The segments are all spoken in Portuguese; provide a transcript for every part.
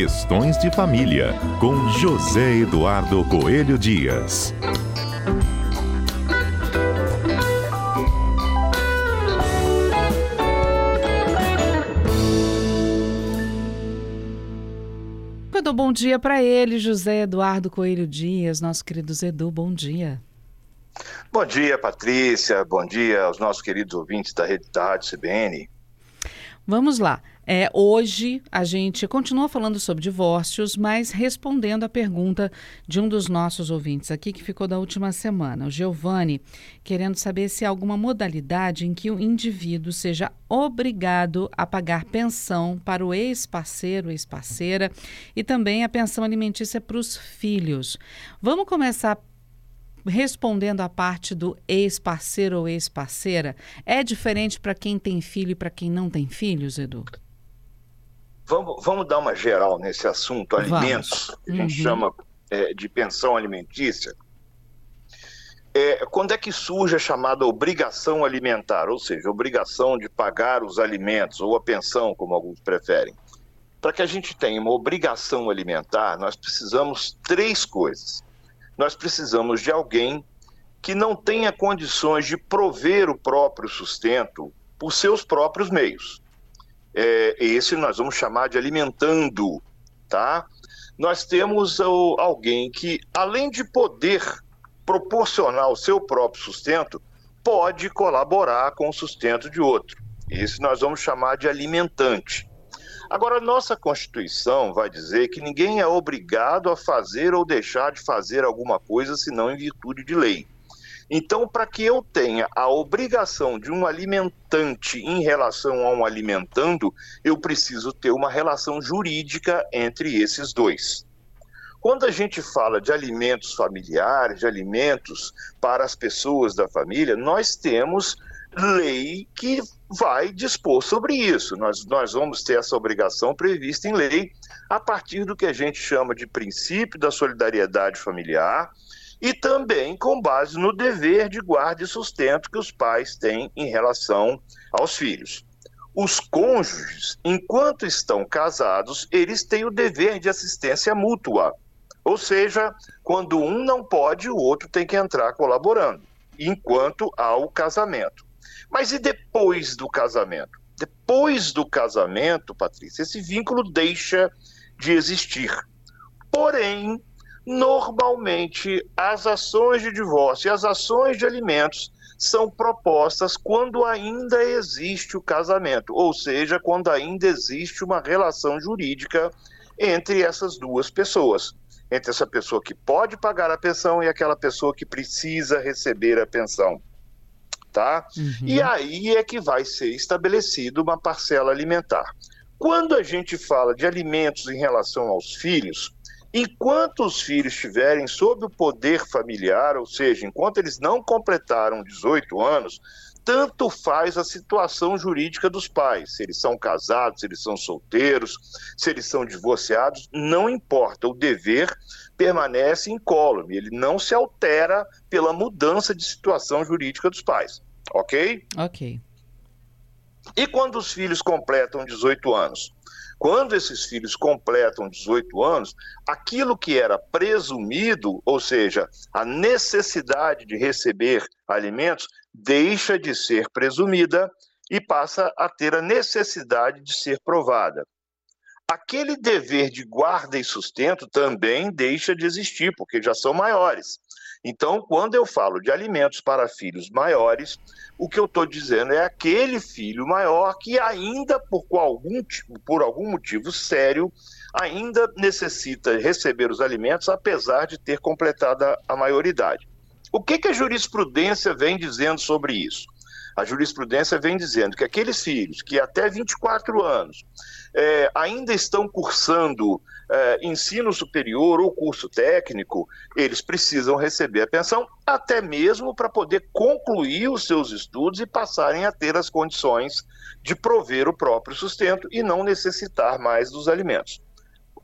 Questões de Família, com José Eduardo Coelho Dias. Eu dou bom dia para ele, José Eduardo Coelho Dias, nosso querido Zedu, bom dia. Bom dia, Patrícia. Bom dia aos nossos queridos ouvintes da Rede da Rádio CBN. Vamos lá. É, hoje a gente continua falando sobre divórcios, mas respondendo a pergunta de um dos nossos ouvintes aqui que ficou da última semana, o Giovanni, querendo saber se há alguma modalidade em que o indivíduo seja obrigado a pagar pensão para o ex-parceiro, ex-parceira e também a pensão alimentícia para os filhos. Vamos começar respondendo a parte do ex-parceiro ou ex-parceira, é diferente para quem tem filho e para quem não tem filhos, Edu? Vamos, vamos dar uma geral nesse assunto, alimentos, que a gente uhum. chama é, de pensão alimentícia. É, quando é que surge a chamada obrigação alimentar, ou seja, obrigação de pagar os alimentos, ou a pensão, como alguns preferem? Para que a gente tenha uma obrigação alimentar, nós precisamos três coisas nós precisamos de alguém que não tenha condições de prover o próprio sustento por seus próprios meios. É, esse nós vamos chamar de alimentando, tá? Nós temos o, alguém que, além de poder proporcionar o seu próprio sustento, pode colaborar com o sustento de outro. Esse nós vamos chamar de alimentante. Agora, nossa Constituição vai dizer que ninguém é obrigado a fazer ou deixar de fazer alguma coisa senão em virtude de lei. Então, para que eu tenha a obrigação de um alimentante em relação a um alimentando, eu preciso ter uma relação jurídica entre esses dois. Quando a gente fala de alimentos familiares, de alimentos para as pessoas da família, nós temos lei que vai dispor sobre isso. Nós, nós vamos ter essa obrigação prevista em lei a partir do que a gente chama de princípio da solidariedade familiar e também com base no dever de guarda e sustento que os pais têm em relação aos filhos. Os cônjuges, enquanto estão casados, eles têm o dever de assistência mútua. Ou seja, quando um não pode, o outro tem que entrar colaborando, enquanto há o casamento. Mas e depois do casamento? Depois do casamento, Patrícia, esse vínculo deixa de existir. Porém, normalmente, as ações de divórcio e as ações de alimentos são propostas quando ainda existe o casamento, ou seja, quando ainda existe uma relação jurídica entre essas duas pessoas. Entre essa pessoa que pode pagar a pensão e aquela pessoa que precisa receber a pensão tá? Uhum. E aí é que vai ser estabelecida uma parcela alimentar. Quando a gente fala de alimentos em relação aos filhos, enquanto os filhos estiverem sob o poder familiar, ou seja, enquanto eles não completaram 18 anos, tanto faz a situação jurídica dos pais, se eles são casados, se eles são solteiros, se eles são divorciados, não importa, o dever permanece incólume, ele não se altera pela mudança de situação jurídica dos pais. Ok? Ok. E quando os filhos completam 18 anos? Quando esses filhos completam 18 anos, aquilo que era presumido, ou seja, a necessidade de receber alimentos, deixa de ser presumida e passa a ter a necessidade de ser provada. Aquele dever de guarda e sustento também deixa de existir, porque já são maiores. Então, quando eu falo de alimentos para filhos maiores, o que eu estou dizendo é aquele filho maior que ainda, por algum, por algum motivo sério, ainda necessita receber os alimentos, apesar de ter completado a maioridade. O que, que a jurisprudência vem dizendo sobre isso? A jurisprudência vem dizendo que aqueles filhos que até 24 anos é, ainda estão cursando é, ensino superior ou curso técnico, eles precisam receber a pensão, até mesmo para poder concluir os seus estudos e passarem a ter as condições de prover o próprio sustento e não necessitar mais dos alimentos.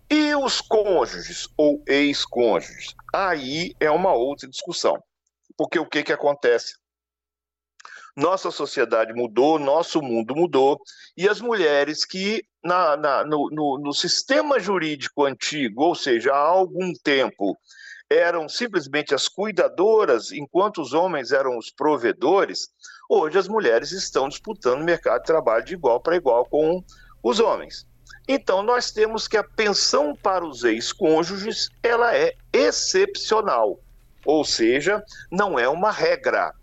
E os cônjuges ou ex-cônjuges? Aí é uma outra discussão. Porque o que, que acontece? Nossa sociedade mudou, nosso mundo mudou, e as mulheres que na, na, no, no, no sistema jurídico antigo, ou seja, há algum tempo, eram simplesmente as cuidadoras, enquanto os homens eram os provedores, hoje as mulheres estão disputando o mercado de trabalho de igual para igual com os homens. Então nós temos que a pensão para os ex-cônjuges, ela é excepcional, ou seja, não é uma regra.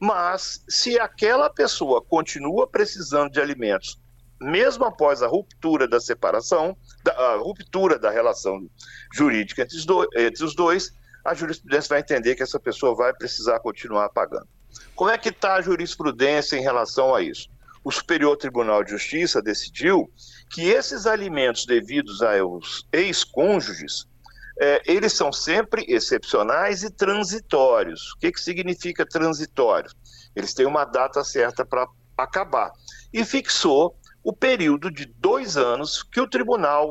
Mas se aquela pessoa continua precisando de alimentos, mesmo após a ruptura da separação, da, a ruptura da relação jurídica entre os, dois, entre os dois, a jurisprudência vai entender que essa pessoa vai precisar continuar pagando. Como é que está a jurisprudência em relação a isso? O Superior Tribunal de Justiça decidiu que esses alimentos devidos aos ex-cônjuges, é, eles são sempre excepcionais e transitórios. O que, que significa transitório? Eles têm uma data certa para acabar. E fixou o período de dois anos que o Tribunal,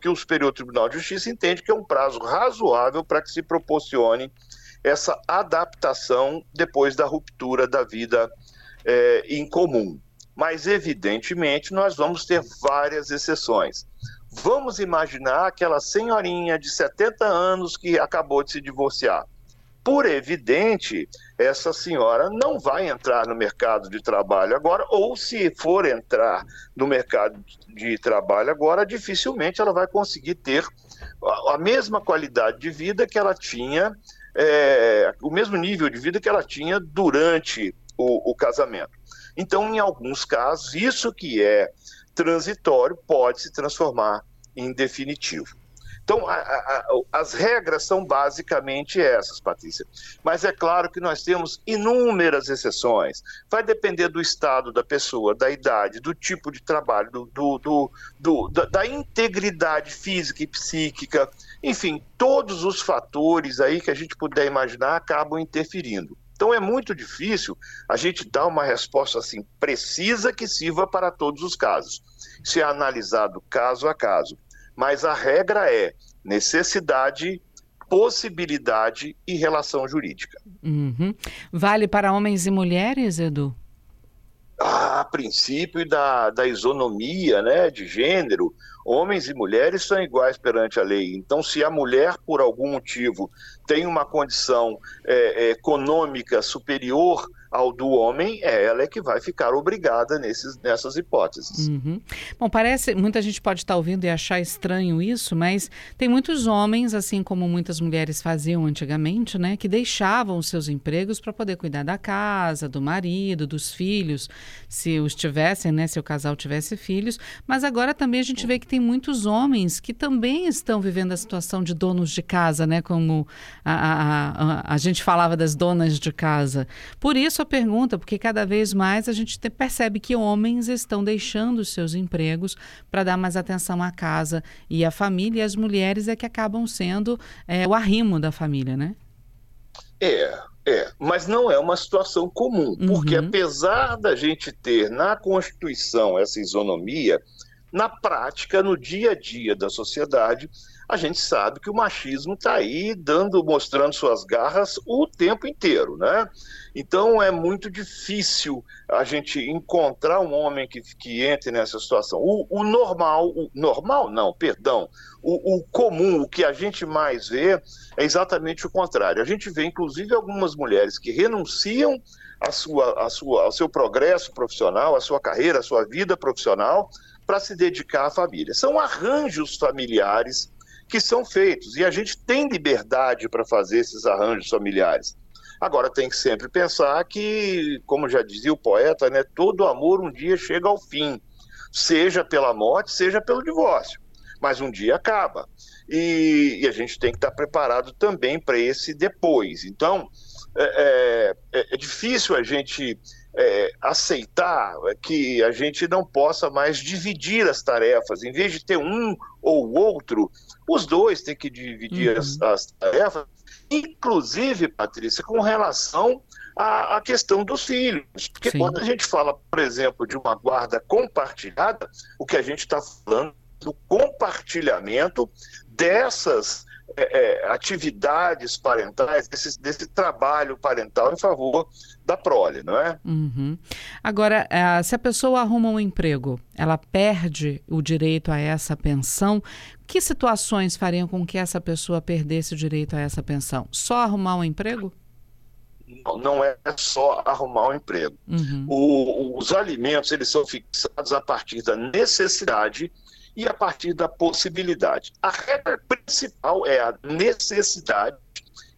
que o Superior Tribunal de Justiça entende que é um prazo razoável para que se proporcione essa adaptação depois da ruptura da vida é, em comum. Mas, evidentemente, nós vamos ter várias exceções. Vamos imaginar aquela senhorinha de 70 anos que acabou de se divorciar. Por evidente, essa senhora não vai entrar no mercado de trabalho agora, ou se for entrar no mercado de trabalho agora, dificilmente ela vai conseguir ter a mesma qualidade de vida que ela tinha, é, o mesmo nível de vida que ela tinha durante o, o casamento. Então, em alguns casos, isso que é transitório pode se transformar em definitivo. Então, a, a, as regras são basicamente essas, Patrícia. Mas é claro que nós temos inúmeras exceções. Vai depender do estado da pessoa, da idade, do tipo de trabalho, do, do, do, do da, da integridade física e psíquica. Enfim, todos os fatores aí que a gente puder imaginar acabam interferindo. Então é muito difícil a gente dar uma resposta assim precisa que sirva para todos os casos. Isso é analisado caso a caso. Mas a regra é necessidade, possibilidade e relação jurídica. Uhum. Vale para homens e mulheres, Edu? a princípio da, da isonomia né, de gênero, homens e mulheres são iguais perante a lei. Então, se a mulher, por algum motivo, tem uma condição é, econômica superior ao do homem, é ela é que vai ficar obrigada nesses, nessas hipóteses. Uhum. Bom, parece, muita gente pode estar ouvindo e achar estranho isso, mas tem muitos homens, assim como muitas mulheres faziam antigamente, né, que deixavam os seus empregos para poder cuidar da casa, do marido, dos filhos, se os tivessem, né, se o casal tivesse filhos, mas agora também a gente vê que tem muitos homens que também estão vivendo a situação de donos de casa, né, como a, a, a, a gente falava das donas de casa. Por isso sua pergunta, porque cada vez mais a gente te, percebe que homens estão deixando os seus empregos para dar mais atenção à casa e à família, e as mulheres é que acabam sendo é, o arrimo da família, né? É, é, mas não é uma situação comum, uhum. porque apesar da gente ter na Constituição essa isonomia, na prática, no dia a dia da sociedade, a gente sabe que o machismo está aí dando, mostrando suas garras o tempo inteiro, né? Então é muito difícil a gente encontrar um homem que, que entre nessa situação. O, o normal, o normal não, perdão, o, o, comum, o que a gente mais vê é exatamente o contrário. A gente vê, inclusive, algumas mulheres que renunciam a sua, a sua, ao seu progresso profissional, à sua carreira, à sua vida profissional, para se dedicar à família. São arranjos familiares que são feitos. E a gente tem liberdade para fazer esses arranjos familiares. Agora tem que sempre pensar que, como já dizia o poeta, né, todo amor um dia chega ao fim, seja pela morte, seja pelo divórcio. Mas um dia acaba. E, e a gente tem que estar preparado também para esse depois. Então, é, é, é difícil a gente é, aceitar que a gente não possa mais dividir as tarefas. Em vez de ter um ou outro, os dois têm que dividir uhum. as, as, tarefas, inclusive, Patrícia, com relação à, à questão dos filhos. Porque Sim. quando a gente fala, por exemplo, de uma guarda compartilhada, o que a gente está falando do compartilhamento dessas é, é, atividades parentais, desse, desse, trabalho parental em favor da prole, não é? Uhum. Agora, é, se a pessoa arruma um emprego, ela perde o direito a essa pensão. Que situações fariam com que essa pessoa perdesse o direito a essa pensão? Só arrumar um emprego? Não, não é só arrumar um emprego. Uhum. O, os alimentos eles são fixados a partir da necessidade e a partir da possibilidade. A regra principal é a necessidade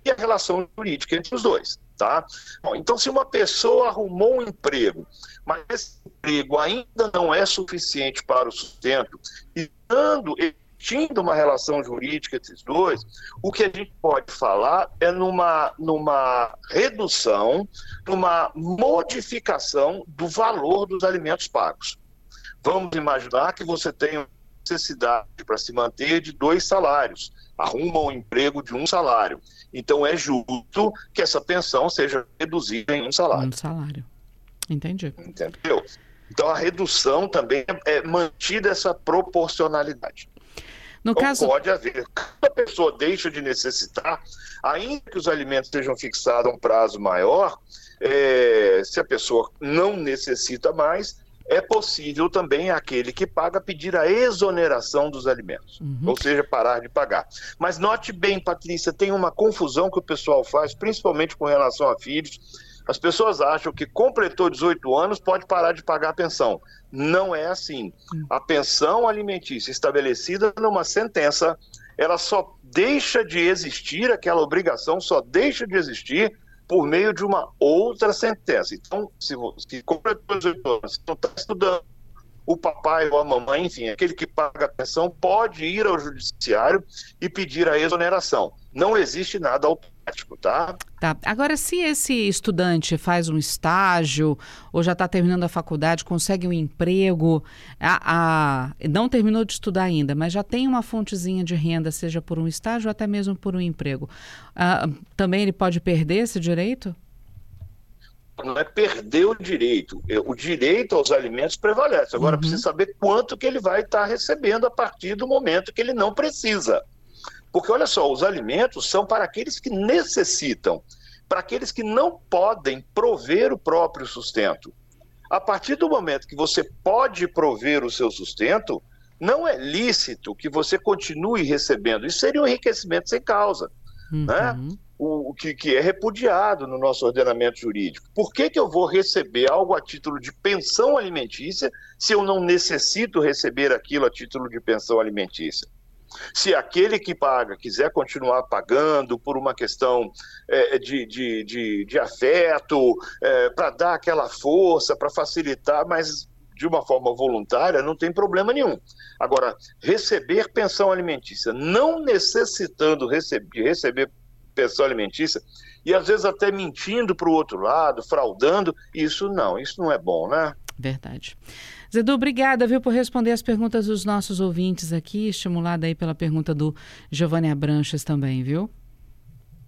e a relação jurídica entre os dois. Tá? Bom, então, se uma pessoa arrumou um emprego, mas esse emprego ainda não é suficiente para o sustento, e dando existindo uma relação jurídica entre os dois, o que a gente pode falar é numa, numa redução, numa modificação do valor dos alimentos pagos. Vamos imaginar que você tem necessidade para se manter de dois salários, arruma um emprego de um salário. Então é justo que essa pensão seja reduzida em um salário. Um salário. Entendi. Entendeu? Então a redução também é, é mantida essa proporcionalidade. No então, caso... pode haver. Quando a pessoa deixa de necessitar, ainda que os alimentos sejam fixados a um prazo maior, é, se a pessoa não necessita mais, é possível também aquele que paga pedir a exoneração dos alimentos, uhum. ou seja, parar de pagar. Mas note bem, Patrícia, tem uma confusão que o pessoal faz, principalmente com relação a filhos. As pessoas acham que completou 18 anos pode parar de pagar a pensão. Não é assim. Uhum. A pensão alimentícia estabelecida numa sentença, ela só deixa de existir, aquela obrigação só deixa de existir por meio de uma outra sentença. Então, se você completou 18 anos, não está estudando, o papai ou a mamãe, enfim, aquele que paga a pensão, pode ir ao judiciário e pedir a exoneração. Não existe nada automático, tá? Tá. Agora, se esse estudante faz um estágio ou já está terminando a faculdade, consegue um emprego, a, a, não terminou de estudar ainda, mas já tem uma fontezinha de renda, seja por um estágio ou até mesmo por um emprego, ah, também ele pode perder esse direito? não é perder o direito. É, o direito aos alimentos prevalece. Agora uhum. precisa saber quanto que ele vai estar recebendo a partir do momento que ele não precisa. Porque olha só, os alimentos são para aqueles que necessitam, para aqueles que não podem prover o próprio sustento. A partir do momento que você pode prover o seu sustento, não é lícito que você continue recebendo. Isso seria um enriquecimento sem causa. Né? Uhum. Né? o, o que, que, é repudiado no nosso ordenamento jurídico. Por que, que eu vou receber algo a título de pensão alimentícia se eu não necessito receber aquilo a título de pensão alimentícia? Se aquele que paga quiser continuar pagando por uma questão é, de, de, de, de, afeto, é, para dar aquela força, para facilitar, mas de uma forma voluntária, não tem problema nenhum. Agora, receber pensão alimentícia, não necessitando de receber pensão alimentícia e às vezes até mentindo para o outro lado, fraudando, isso não, isso não é bom, né? Verdade. Zedu, obrigada, viu, por responder as perguntas dos nossos ouvintes aqui, estimulada aí pela pergunta do Giovanni Abranches também, viu?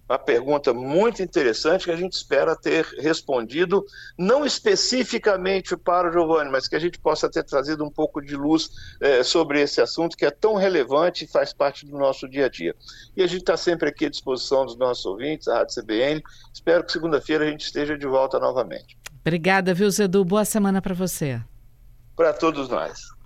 uma pergunta muito interessante que a gente espera ter respondido, não especificamente para o Giovanni, mas que a gente possa ter trazido um pouco de luz é, sobre esse assunto que é tão relevante e faz parte do nosso dia a dia. E a gente está sempre aqui à disposição dos nossos ouvintes, a Rádio CBN. Espero que segunda-feira a gente esteja de volta novamente. Obrigada, viu, Zedu? Boa semana para você. Para todos nós.